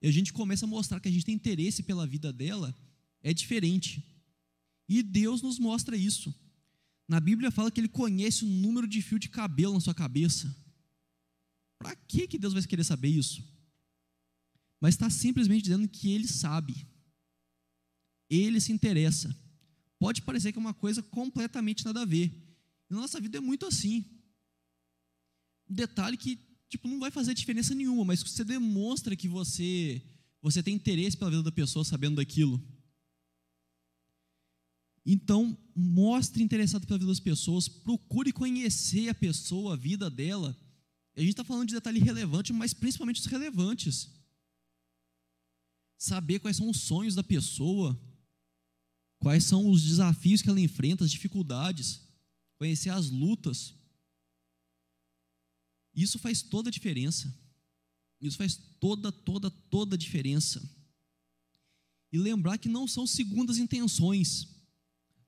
e a gente começa a mostrar que a gente tem interesse pela vida dela, é diferente. E Deus nos mostra isso. Na Bíblia fala que ele conhece o número de fio de cabelo na sua cabeça. Para que que Deus vai querer saber isso? Mas está simplesmente dizendo que ele sabe. Ele se interessa. Pode parecer que é uma coisa completamente nada a ver. Na nossa vida é muito assim. Um detalhe que tipo não vai fazer diferença nenhuma, mas você demonstra que você você tem interesse pela vida da pessoa sabendo daquilo. Então, mostre interessado pela vida das pessoas, procure conhecer a pessoa, a vida dela. A gente está falando de detalhe relevante, mas principalmente os relevantes. Saber quais são os sonhos da pessoa, quais são os desafios que ela enfrenta, as dificuldades, conhecer as lutas. Isso faz toda a diferença. Isso faz toda, toda, toda a diferença. E lembrar que não são segundas intenções.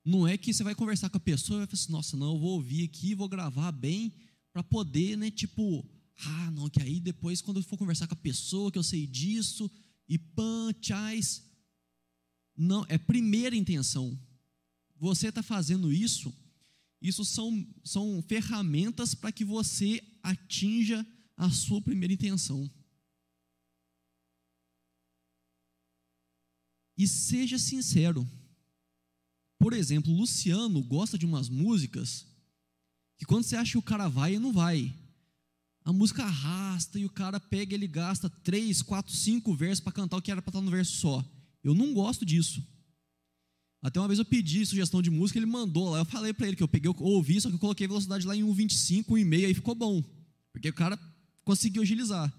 Não é que você vai conversar com a pessoa e vai falar assim, nossa, não, eu vou ouvir aqui, vou gravar bem, para poder, né, tipo, ah, não, que aí depois, quando eu for conversar com a pessoa, que eu sei disso, e pan, chais. Não, é primeira intenção. Você está fazendo isso, isso são, são ferramentas para que você atinja a sua primeira intenção. E seja sincero. Por exemplo, Luciano gosta de umas músicas que quando você acha que o cara vai, ele não vai. A música arrasta e o cara pega, ele gasta três, quatro, cinco versos para cantar o que era para estar no verso só. Eu não gosto disso. Até uma vez eu pedi sugestão de música, ele mandou lá. Eu falei para ele que eu peguei, eu ouvi, só que eu coloquei velocidade lá em 1,25, 1,5, aí ficou bom. Porque o cara conseguiu agilizar.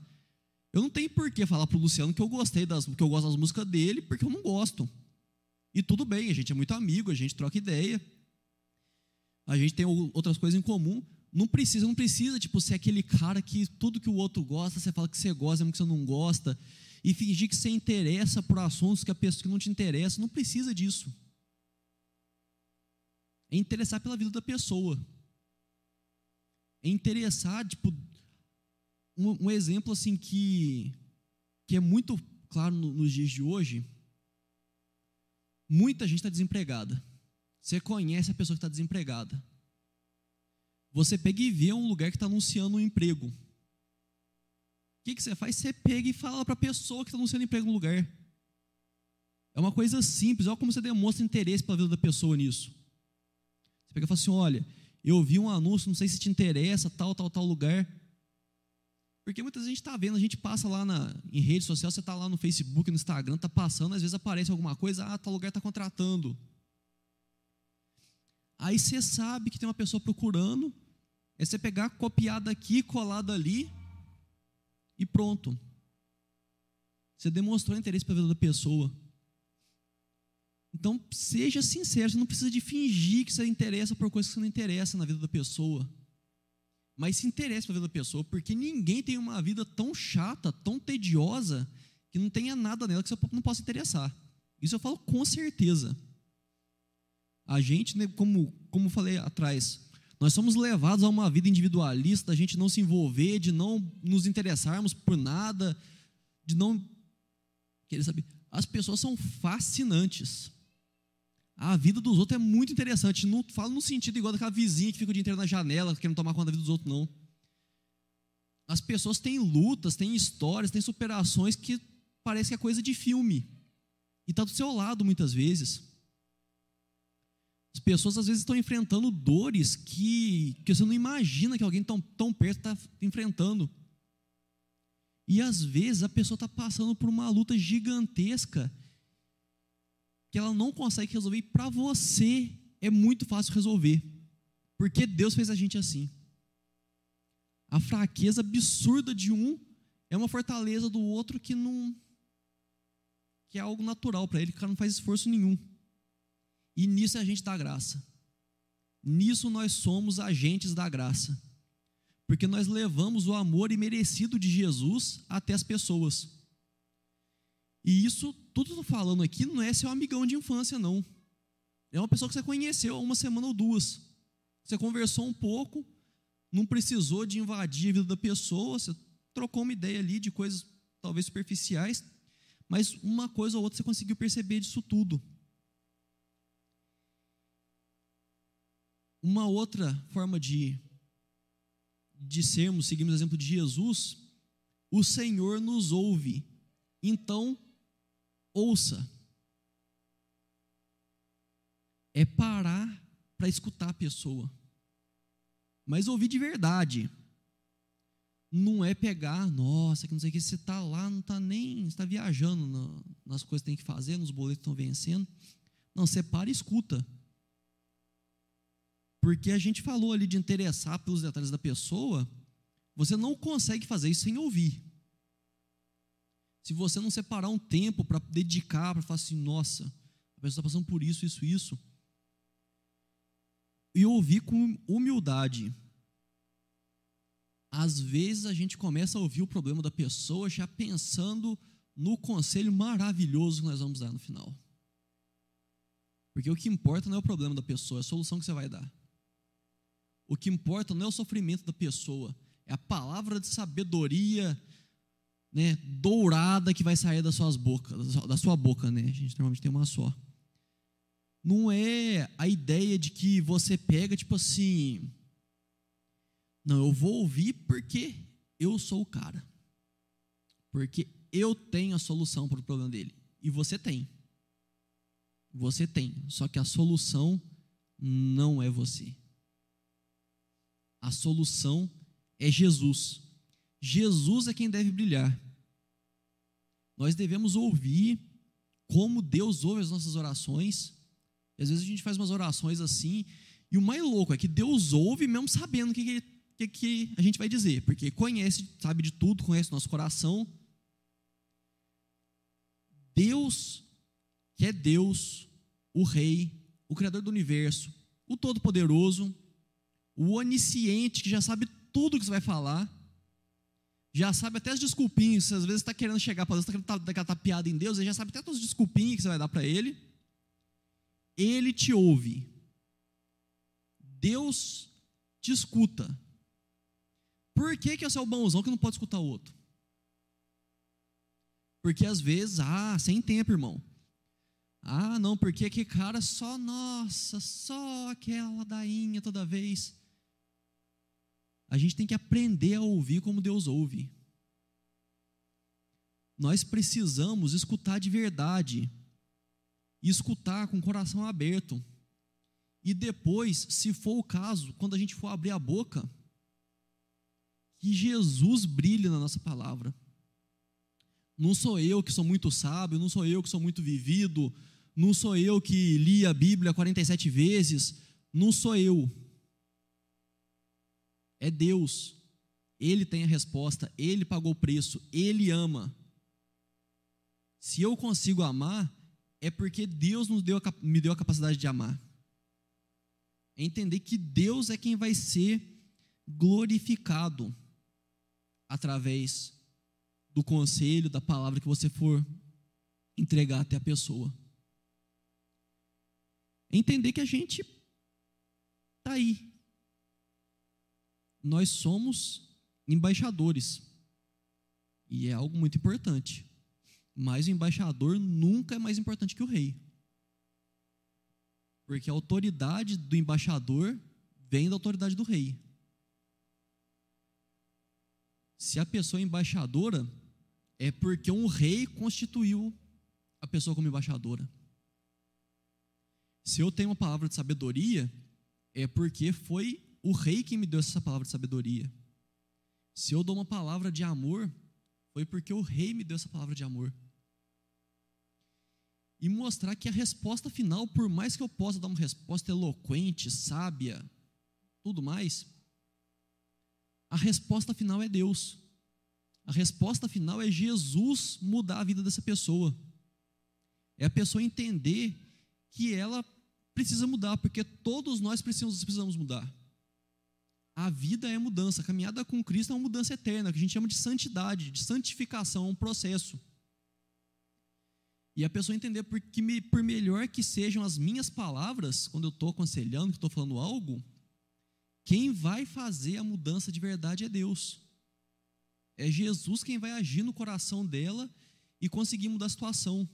Eu não tenho por que falar pro Luciano que eu gostei das, que eu gosto das músicas dele, porque eu não gosto. E tudo bem, a gente é muito amigo, a gente troca ideia. A gente tem outras coisas em comum. Não precisa, não precisa tipo ser aquele cara que tudo que o outro gosta, você fala que você gosta, mesmo que você não gosta, e fingir que você interessa por assuntos que a pessoa que não te interessa, não precisa disso é interessar pela vida da pessoa. É interessar, tipo, um, um exemplo assim que, que é muito claro no, nos dias de hoje. Muita gente está desempregada. Você conhece a pessoa que está desempregada. Você pega e vê um lugar que está anunciando um emprego. O que, que você faz? Você pega e fala para a pessoa que está anunciando emprego no lugar. É uma coisa simples, olha como você demonstra interesse pela vida da pessoa nisso. Você pega e fala assim: olha, eu vi um anúncio, não sei se te interessa, tal, tal, tal lugar. Porque muitas vezes a gente está vendo, a gente passa lá na, em rede social, você está lá no Facebook, no Instagram, está passando, às vezes aparece alguma coisa, ah, tal lugar está contratando. Aí você sabe que tem uma pessoa procurando, é você pegar, copiar daqui, colar dali e pronto. Você demonstrou interesse pela vida da pessoa. Então, seja sincero, você não precisa de fingir que você interessa por coisas que você não interessa na vida da pessoa. Mas se interesse pela vida da pessoa, porque ninguém tem uma vida tão chata, tão tediosa, que não tenha nada nela que você não possa interessar. Isso eu falo com certeza. A gente, né, como, como falei atrás, nós somos levados a uma vida individualista, a gente não se envolver, de não nos interessarmos por nada, de não querer saber. As pessoas são fascinantes. A vida dos outros é muito interessante. Não falo no sentido igual daquela vizinha que fica o dia inteiro na janela, querendo tomar conta da vida dos outros, não. As pessoas têm lutas, têm histórias, têm superações que parece que é coisa de filme. E está do seu lado muitas vezes. As pessoas às vezes estão enfrentando dores que, que você não imagina que alguém tão, tão perto está enfrentando. E às vezes a pessoa está passando por uma luta gigantesca que ela não consegue resolver e para você é muito fácil resolver. Porque Deus fez a gente assim. A fraqueza absurda de um é uma fortaleza do outro que não que é algo natural para ele, que o cara não faz esforço nenhum. E nisso a gente dá graça. Nisso nós somos agentes da graça. Porque nós levamos o amor imerecido de Jesus até as pessoas. E isso, tudo que eu falando aqui, não é seu amigão de infância, não. É uma pessoa que você conheceu há uma semana ou duas. Você conversou um pouco, não precisou de invadir a vida da pessoa, você trocou uma ideia ali de coisas talvez superficiais, mas uma coisa ou outra você conseguiu perceber disso tudo. Uma outra forma de, de sermos, seguimos o exemplo de Jesus, o Senhor nos ouve. Então, ouça. É parar para escutar a pessoa. Mas ouvir de verdade. Não é pegar, nossa, que não sei o que, você está lá, não está nem, está viajando nas coisas que tem que fazer, nos boletos estão vencendo. Não, você para e escuta. Porque a gente falou ali de interessar pelos detalhes da pessoa, você não consegue fazer isso sem ouvir. Se você não separar um tempo para dedicar, para falar assim, nossa, a pessoa está passando por isso, isso, isso. E ouvir com humildade. Às vezes a gente começa a ouvir o problema da pessoa já pensando no conselho maravilhoso que nós vamos dar no final. Porque o que importa não é o problema da pessoa, é a solução que você vai dar. O que importa não é o sofrimento da pessoa, é a palavra de sabedoria né, dourada que vai sair das suas bocas, da sua boca, né? A gente normalmente tem uma só. Não é a ideia de que você pega tipo assim, não, eu vou ouvir porque eu sou o cara. Porque eu tenho a solução para o problema dele. E você tem. Você tem. Só que a solução não é você. A solução é Jesus. Jesus é quem deve brilhar. Nós devemos ouvir como Deus ouve as nossas orações. às vezes a gente faz umas orações assim, e o mais louco é que Deus ouve mesmo sabendo o que, que, que a gente vai dizer, porque conhece, sabe de tudo, conhece o nosso coração. Deus, que é Deus, o Rei, o Criador do universo, o Todo-Poderoso, o Onisciente, que já sabe tudo que você vai falar, já sabe até as desculpinhas, você às vezes está querendo chegar para Deus, está querendo dar aquela tapiada em Deus, ele já sabe até todas as desculpinhas que você vai dar para Ele. Ele te ouve. Deus te escuta. Por que, que é o bonzão que não pode escutar o outro? Porque às vezes, ah, sem tempo, irmão. Ah, não, porque que cara só, nossa, só aquela ladainha toda vez. A gente tem que aprender a ouvir como Deus ouve. Nós precisamos escutar de verdade. E escutar com o coração aberto. E depois, se for o caso, quando a gente for abrir a boca, que Jesus brilhe na nossa palavra. Não sou eu que sou muito sábio, não sou eu que sou muito vivido, não sou eu que li a Bíblia 47 vezes, não sou eu. É Deus. Ele tem a resposta, ele pagou o preço, ele ama. Se eu consigo amar, é porque Deus nos deu a, me deu a capacidade de amar. É entender que Deus é quem vai ser glorificado através do conselho, da palavra que você for entregar até a pessoa. Entender que a gente está aí. Nós somos embaixadores. E é algo muito importante. Mas o embaixador nunca é mais importante que o rei. Porque a autoridade do embaixador vem da autoridade do rei. Se a pessoa é embaixadora, é porque um rei constituiu a pessoa como embaixadora. Se eu tenho uma palavra de sabedoria, é porque foi o rei que me deu essa palavra de sabedoria. Se eu dou uma palavra de amor, foi porque o rei me deu essa palavra de amor. E mostrar que a resposta final, por mais que eu possa dar uma resposta eloquente, sábia, tudo mais, a resposta final é Deus. A resposta final é Jesus mudar a vida dessa pessoa. É a pessoa entender que ela precisa mudar, porque todos nós precisamos, precisamos mudar. A vida é mudança, a caminhada com Cristo é uma mudança eterna, que a gente chama de santidade, de santificação, um processo. E a pessoa entender que, por melhor que sejam as minhas palavras, quando eu estou aconselhando, que estou falando algo, quem vai fazer a mudança de verdade é Deus. É Jesus quem vai agir no coração dela e conseguir mudar a situação.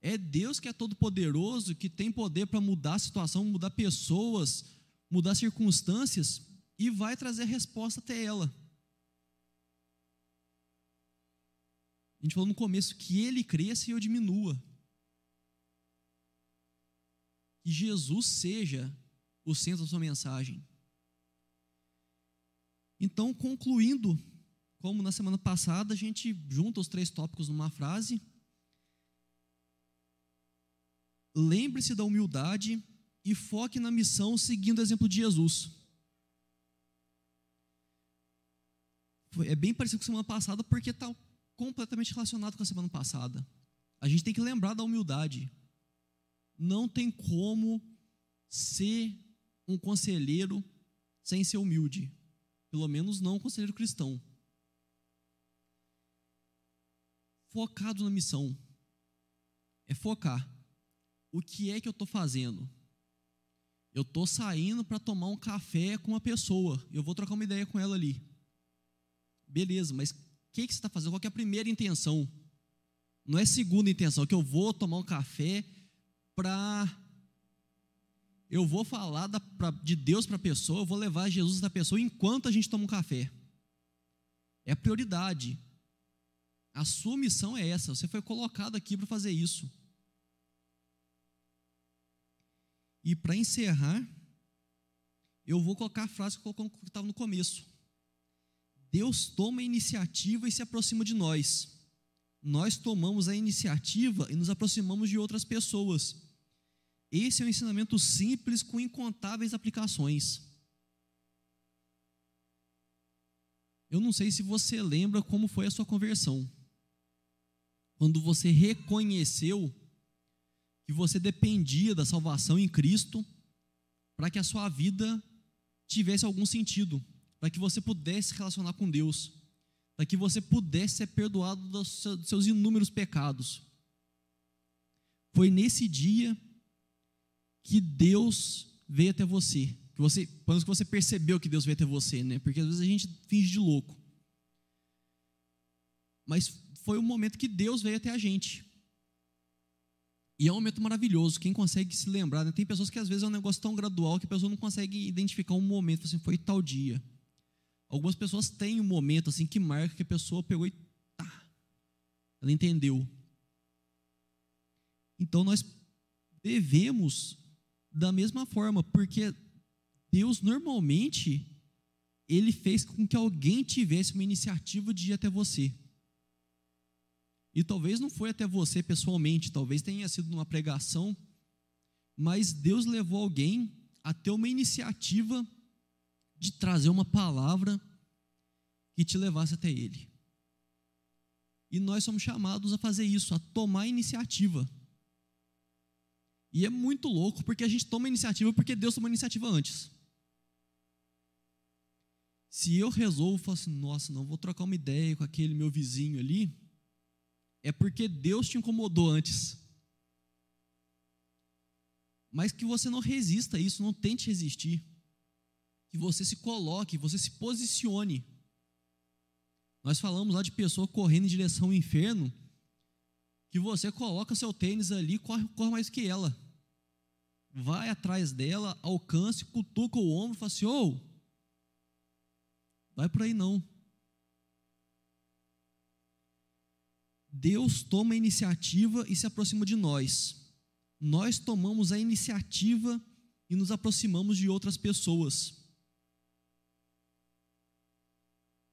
É Deus que é todo poderoso, que tem poder para mudar a situação, mudar pessoas, mudar circunstâncias e vai trazer a resposta até ela. A gente falou no começo que ele cresça e eu diminua. Que Jesus seja o centro da sua mensagem. Então, concluindo, como na semana passada, a gente junta os três tópicos numa frase. Lembre-se da humildade e foque na missão seguindo o exemplo de Jesus. É bem parecido com a semana passada, porque está completamente relacionado com a semana passada. A gente tem que lembrar da humildade. Não tem como ser um conselheiro sem ser humilde. Pelo menos não um conselheiro cristão. Focado na missão. É focar. O que é que eu estou fazendo? Eu estou saindo para tomar um café com uma pessoa. Eu vou trocar uma ideia com ela ali. Beleza, mas o que, que você está fazendo, qual é a primeira intenção. Não é segunda intenção, que eu vou tomar um café para. Eu vou falar da, pra, de Deus para a pessoa, eu vou levar Jesus da pessoa enquanto a gente toma um café. É a prioridade. A sua missão é essa, você foi colocado aqui para fazer isso. E para encerrar, eu vou colocar a frase que estava no começo. Deus toma a iniciativa e se aproxima de nós. Nós tomamos a iniciativa e nos aproximamos de outras pessoas. Esse é um ensinamento simples com incontáveis aplicações. Eu não sei se você lembra como foi a sua conversão. Quando você reconheceu que você dependia da salvação em Cristo para que a sua vida tivesse algum sentido, para que você pudesse se relacionar com Deus, para que você pudesse ser perdoado dos seus inúmeros pecados. Foi nesse dia que Deus veio até você, que você, pelo que você percebeu que Deus veio até você, né? Porque às vezes a gente finge de louco. Mas foi o momento que Deus veio até a gente. E é um momento maravilhoso. Quem consegue se lembrar, né? tem pessoas que às vezes é um negócio tão gradual que a pessoa não consegue identificar um momento, assim, foi tal dia. Algumas pessoas têm um momento assim que marca que a pessoa pegou e tá, ela entendeu. Então nós devemos da mesma forma, porque Deus normalmente ele fez com que alguém tivesse uma iniciativa de ir até você. E talvez não foi até você pessoalmente, talvez tenha sido numa pregação, mas Deus levou alguém a ter uma iniciativa de trazer uma palavra que te levasse até Ele. E nós somos chamados a fazer isso, a tomar iniciativa. E é muito louco porque a gente toma iniciativa porque Deus tomou iniciativa antes. Se eu resolvo, falo assim, nossa, não vou trocar uma ideia com aquele meu vizinho ali, é porque Deus te incomodou antes. Mas que você não resista a isso, não tente resistir. Que você se coloque, você se posicione. Nós falamos lá de pessoa correndo em direção ao inferno, que você coloca seu tênis ali, corre, corre mais que ela. Vai atrás dela, alcance, cutuca o ombro fala assim: ô, oh, vai por aí não. Deus toma a iniciativa e se aproxima de nós. Nós tomamos a iniciativa e nos aproximamos de outras pessoas.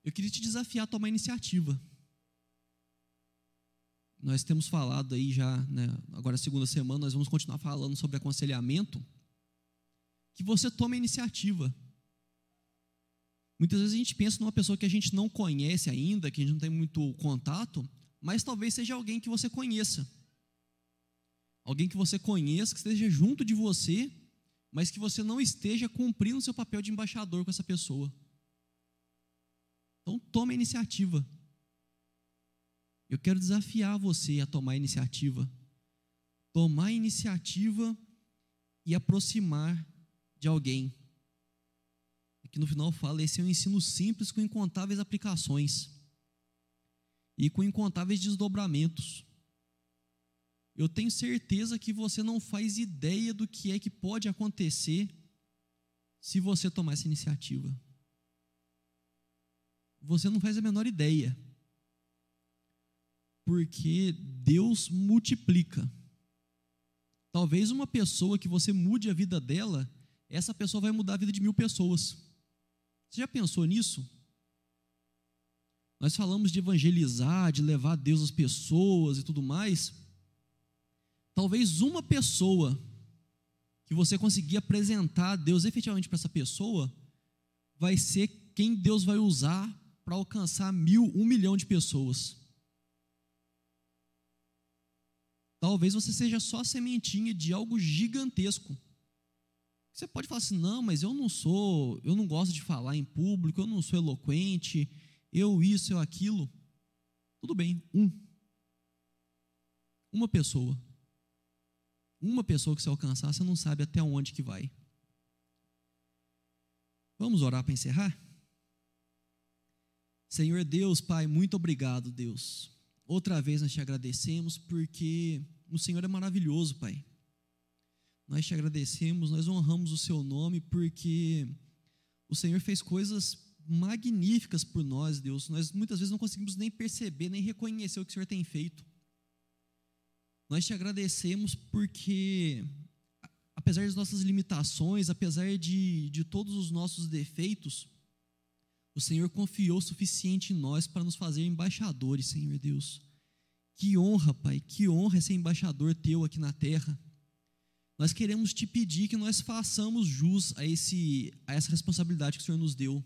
Eu queria te desafiar a tomar iniciativa. Nós temos falado aí já, né, agora segunda semana, nós vamos continuar falando sobre aconselhamento. Que você tome a iniciativa. Muitas vezes a gente pensa numa pessoa que a gente não conhece ainda, que a gente não tem muito contato, mas talvez seja alguém que você conheça. Alguém que você conheça, que esteja junto de você, mas que você não esteja cumprindo o seu papel de embaixador com essa pessoa. Então, tome a iniciativa. Eu quero desafiar você a tomar a iniciativa. Tomar a iniciativa e aproximar de alguém. Aqui no final fala: esse é um ensino simples com incontáveis aplicações e com incontáveis desdobramentos. Eu tenho certeza que você não faz ideia do que é que pode acontecer se você tomar essa iniciativa. Você não faz a menor ideia. Porque Deus multiplica. Talvez uma pessoa que você mude a vida dela, essa pessoa vai mudar a vida de mil pessoas. Você já pensou nisso? Nós falamos de evangelizar, de levar Deus às pessoas e tudo mais. Talvez uma pessoa que você conseguir apresentar Deus efetivamente para essa pessoa, vai ser quem Deus vai usar para alcançar mil, um milhão de pessoas. Talvez você seja só a sementinha de algo gigantesco. Você pode falar assim: não, mas eu não sou, eu não gosto de falar em público, eu não sou eloquente, eu isso, eu aquilo. Tudo bem, um. Uma pessoa. Uma pessoa que você alcançar, você não sabe até onde que vai. Vamos orar para encerrar? Senhor Deus, Pai, muito obrigado, Deus. Outra vez nós te agradecemos porque o Senhor é maravilhoso, Pai. Nós te agradecemos, nós honramos o seu nome porque o Senhor fez coisas magníficas por nós, Deus. Nós muitas vezes não conseguimos nem perceber, nem reconhecer o que o Senhor tem feito. Nós te agradecemos porque, apesar das nossas limitações, apesar de, de todos os nossos defeitos, o Senhor confiou o suficiente em nós para nos fazer embaixadores, Senhor Deus. Que honra, Pai, que honra ser embaixador teu aqui na terra. Nós queremos te pedir que nós façamos jus a, esse, a essa responsabilidade que o Senhor nos deu.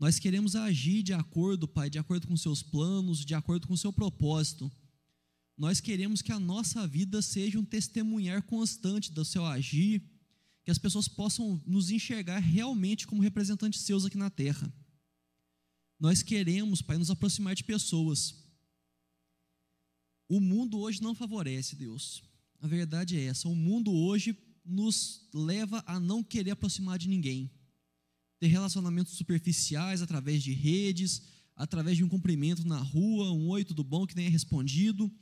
Nós queremos agir de acordo, Pai, de acordo com seus planos, de acordo com o seu propósito. Nós queremos que a nossa vida seja um testemunhar constante do seu agir, que as pessoas possam nos enxergar realmente como representantes seus aqui na terra. Nós queremos, Pai, nos aproximar de pessoas. O mundo hoje não favorece, Deus. A verdade é essa. O mundo hoje nos leva a não querer aproximar de ninguém. Ter relacionamentos superficiais através de redes, através de um cumprimento na rua, um oi, tudo bom, que nem é respondido.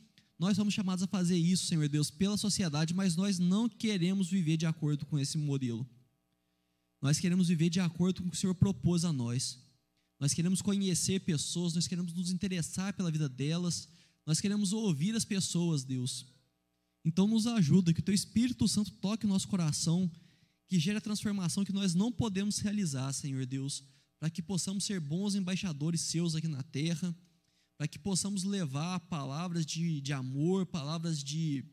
Nós somos chamados a fazer isso, Senhor Deus, pela sociedade, mas nós não queremos viver de acordo com esse modelo. Nós queremos viver de acordo com o que o Senhor propôs a nós. Nós queremos conhecer pessoas, nós queremos nos interessar pela vida delas, nós queremos ouvir as pessoas, Deus. Então nos ajuda, que o teu Espírito Santo toque o nosso coração, que gere a transformação que nós não podemos realizar, Senhor Deus, para que possamos ser bons embaixadores seus aqui na terra, para que possamos levar palavras de, de amor, palavras de,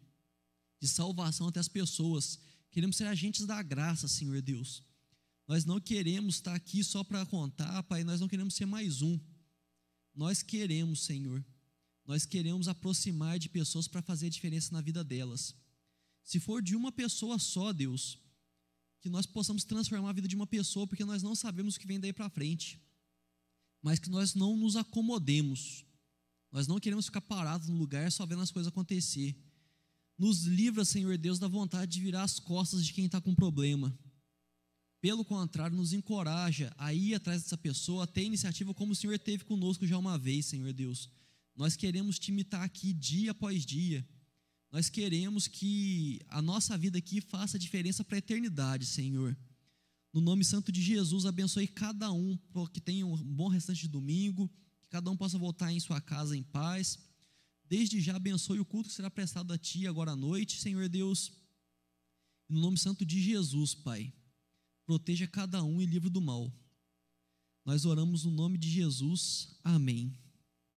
de salvação até as pessoas. Queremos ser agentes da graça, Senhor Deus. Nós não queremos estar aqui só para contar, Pai, nós não queremos ser mais um. Nós queremos, Senhor, nós queremos aproximar de pessoas para fazer a diferença na vida delas. Se for de uma pessoa só, Deus, que nós possamos transformar a vida de uma pessoa, porque nós não sabemos o que vem daí para frente. Mas que nós não nos acomodemos. Nós não queremos ficar parados no lugar só vendo as coisas acontecer. Nos livra, Senhor Deus, da vontade de virar as costas de quem está com problema. Pelo contrário, nos encoraja a ir atrás dessa pessoa, a ter iniciativa como o Senhor teve conosco já uma vez, Senhor Deus nós queremos te imitar aqui dia após dia. Nós queremos que a nossa vida aqui faça diferença para a eternidade, Senhor. No nome santo de Jesus, abençoe cada um, que tenha um bom restante de domingo, que cada um possa voltar em sua casa em paz. Desde já abençoe o culto que será prestado a Ti agora à noite, Senhor Deus. No nome santo de Jesus, Pai, proteja cada um e livre do mal. Nós oramos no nome de Jesus. Amém.